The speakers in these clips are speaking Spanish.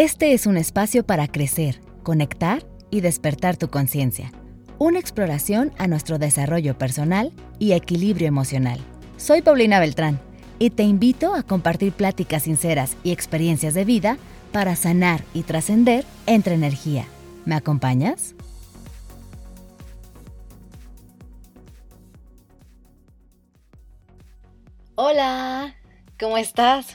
Este es un espacio para crecer, conectar y despertar tu conciencia. Una exploración a nuestro desarrollo personal y equilibrio emocional. Soy Paulina Beltrán y te invito a compartir pláticas sinceras y experiencias de vida para sanar y trascender entre energía. ¿Me acompañas? Hola, ¿cómo estás?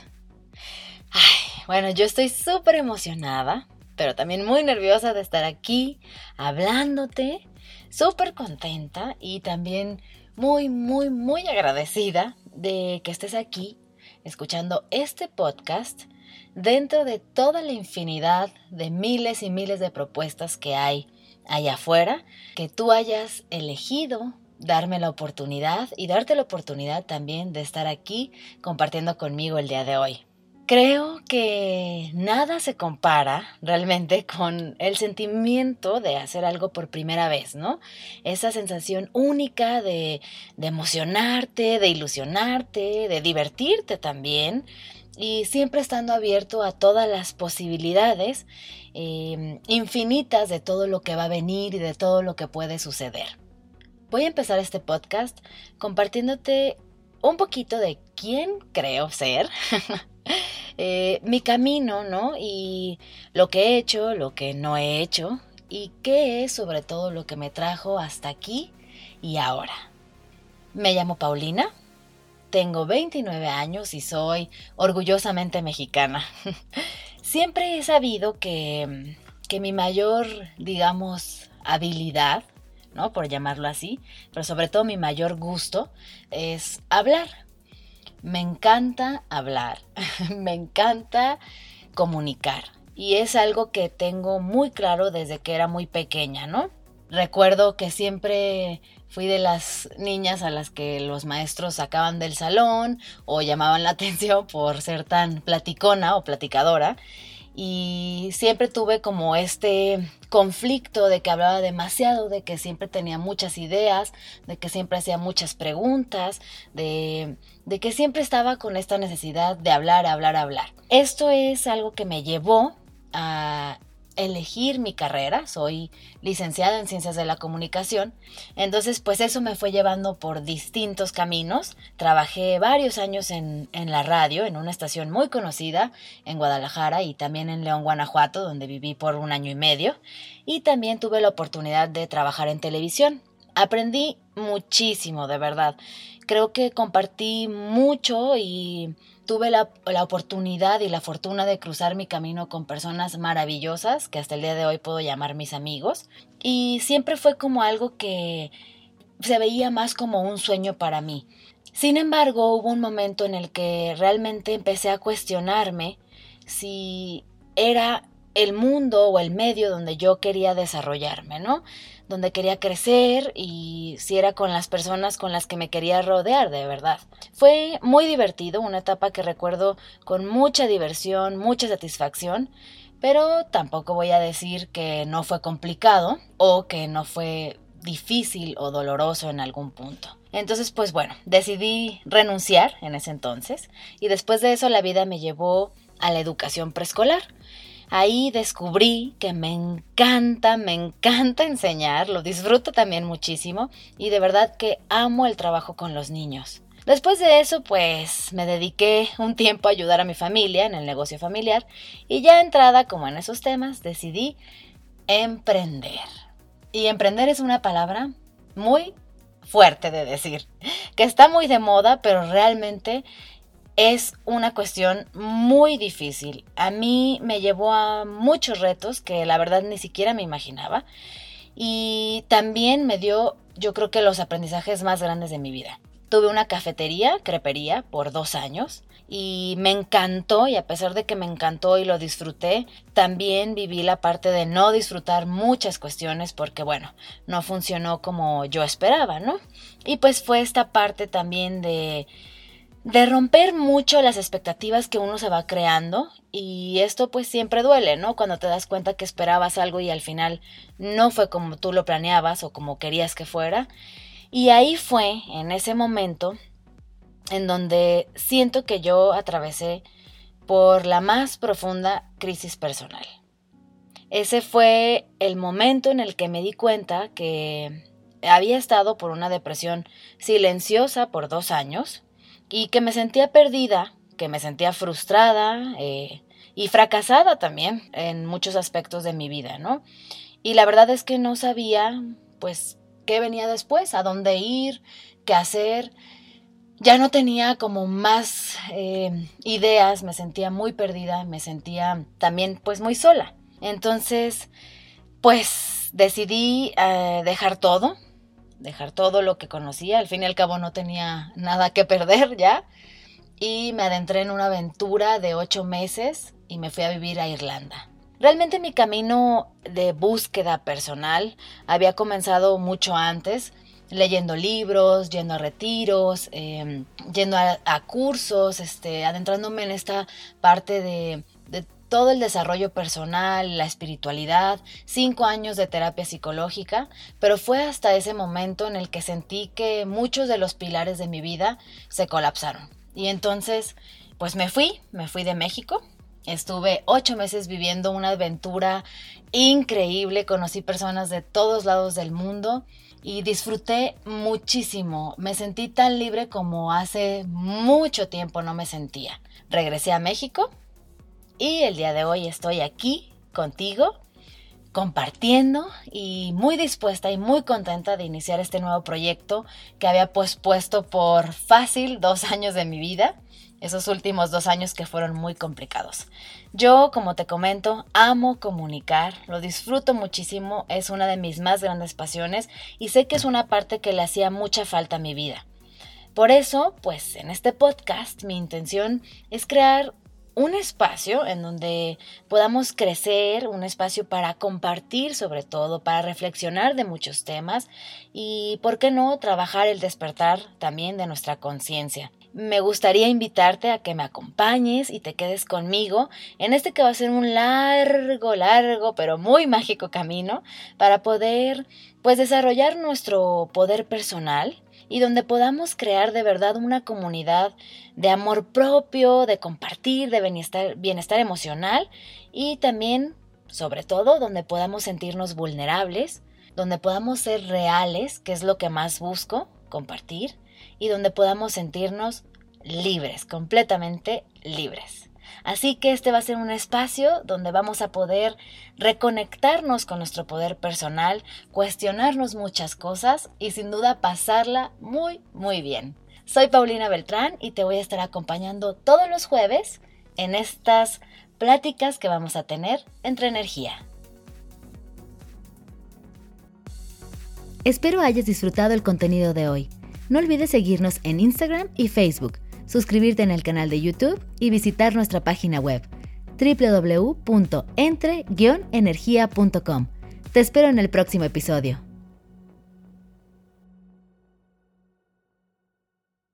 Bueno, yo estoy súper emocionada, pero también muy nerviosa de estar aquí hablándote, súper contenta y también muy, muy, muy agradecida de que estés aquí escuchando este podcast dentro de toda la infinidad de miles y miles de propuestas que hay allá afuera, que tú hayas elegido darme la oportunidad y darte la oportunidad también de estar aquí compartiendo conmigo el día de hoy. Creo que nada se compara realmente con el sentimiento de hacer algo por primera vez, ¿no? Esa sensación única de, emocionarte, de ilusionarte, de divertirte también y siempre estando abierto a todas las posibilidades eh, infinitas de todo lo que va a venir y de todo lo que puede suceder. Voy a empezar este podcast compartiéndote un poquito de quién creo ser, eh, mi camino, ¿no? Y lo que he hecho, lo que no he hecho y qué es sobre todo lo que me trajo hasta aquí y ahora. Me llamo Paulina, tengo 29 años y soy orgullosamente mexicana. Siempre he sabido que, que mi mayor, digamos, habilidad ¿no? Por llamarlo así, pero sobre todo mi mayor gusto es hablar. Me encanta hablar, me encanta comunicar y es algo que tengo muy claro desde que era muy pequeña, ¿no? Recuerdo que siempre fui de las niñas a las que los maestros sacaban del salón o llamaban la atención por ser tan platicona o platicadora y siempre tuve como este conflicto de que hablaba demasiado, de que siempre tenía muchas ideas, de que siempre hacía muchas preguntas, de, de que siempre estaba con esta necesidad de hablar, hablar, hablar. Esto es algo que me llevó a elegir mi carrera, soy licenciada en ciencias de la comunicación, entonces pues eso me fue llevando por distintos caminos, trabajé varios años en, en, la radio, en una estación muy conocida en Guadalajara y también en León, Guanajuato, donde viví por un año y medio, y también tuve la oportunidad de trabajar en televisión. Aprendí muchísimo, de verdad. Creo que compartí mucho y tuve la, oportunidad y la fortuna de cruzar mi camino con personas maravillosas que hasta el día de hoy puedo llamar mis amigos. Y siempre fue como algo que se veía más como un sueño para mí. Sin embargo, hubo un momento en el que realmente empecé a cuestionarme si era el mundo o el medio donde yo quería desarrollarme, ¿no? Donde quería crecer y si era con las personas con las que me quería rodear, de verdad. Fue muy divertido, una etapa que recuerdo con mucha diversión, mucha satisfacción, pero tampoco voy a decir que no fue complicado o que no fue difícil o doloroso en algún punto. Entonces, pues bueno, decidí renunciar en ese entonces y después de eso la vida me llevó a la educación preescolar. Ahí descubrí que me encanta, me encanta enseñar, lo disfruto también muchísimo y de verdad que amo el trabajo con los niños. Después de eso, pues me dediqué un tiempo a ayudar a mi familia en el negocio familiar y ya entrada como en esos temas decidí emprender. Y emprender es una palabra muy fuerte de decir, que está muy de moda, pero realmente es una cuestión muy difícil. A mí me llevó a muchos retos que la verdad ni siquiera me imaginaba. Y también me dio, yo creo que los aprendizajes más grandes de mi vida. Tuve una cafetería, crepería, por dos años y me encantó y a pesar de que me encantó y lo disfruté, también viví la parte de no disfrutar muchas cuestiones porque bueno, no funcionó como yo esperaba, ¿no? Y pues fue esta parte también de de romper mucho las expectativas que uno se va creando y esto pues siempre duele, ¿no? Cuando te das cuenta que esperabas algo y al final no fue como tú lo planeabas o como querías que fuera. Y ahí fue, en ese momento, en donde siento que yo atravesé por la más profunda crisis personal. Ese fue el momento en el que me di cuenta que había estado por una depresión silenciosa por dos años y que me sentía perdida, que me sentía frustrada eh, y fracasada también en muchos aspectos de mi vida, ¿no? Y la verdad es que no sabía, pues, qué venía después, a dónde ir, qué hacer. Ya no tenía como más eh, ideas, me sentía muy perdida, me sentía también pues muy sola. Entonces, pues decidí eh, dejar todo, dejar todo lo que conocía. Al fin y al cabo no tenía nada que perder ya. Y me adentré en una aventura de ocho meses y me fui a vivir a Irlanda. Realmente mi camino de búsqueda personal había comenzado mucho antes, leyendo libros, yendo a retiros, em, yendo a, cursos, este, adentrándome en esta parte de todo el desarrollo personal, la espiritualidad, cinco años de terapia psicológica, pero fue hasta ese momento en el que sentí que muchos de los pilares de mi vida se colapsaron. Y entonces, pues me fui, me fui de México, Estuve ocho meses viviendo una aventura increíble, conocí personas de todos lados del mundo y disfruté muchísimo. Me sentí tan libre como hace mucho tiempo no me sentía. Regresé a México y el día de hoy estoy aquí contigo compartiendo y muy dispuesta y muy contenta de iniciar este nuevo proyecto que había pospuesto por fácil dos años de mi vida esos últimos dos años que fueron muy complicados. Yo, como te comento, amo comunicar, lo disfruto muchísimo, es una de mis más grandes pasiones y sé que es una parte que le hacía mucha falta a mi vida. Por eso, pues en este podcast mi intención es crear un espacio en donde podamos crecer, un espacio para compartir sobre todo, para reflexionar de muchos temas y, ¿por qué no?, trabajar el despertar también de nuestra conciencia me gustaría invitarte a que me acompañes y te quedes conmigo en este que va a ser un largo, largo, pero muy mágico camino para poder pues desarrollar nuestro poder personal y donde podamos crear de verdad una comunidad de amor propio, de compartir, de bienestar, bienestar emocional y también, sobre todo, donde podamos sentirnos vulnerables, donde podamos ser reales, que es lo que más busco, compartir, y donde podamos sentirnos libres, completamente libres. Así que este va a ser un espacio donde vamos a poder reconectarnos con nuestro poder personal, cuestionarnos muchas cosas y sin duda pasarla muy, muy bien. Soy Paulina Beltrán y te voy a estar acompañando todos los jueves en estas pláticas que vamos a tener entre energía. Espero hayas disfrutado el contenido de hoy. No olvides seguirnos en Instagram y Facebook, suscribirte en el canal de YouTube y visitar nuestra página web www.entre-energía.com. Te espero en el próximo episodio.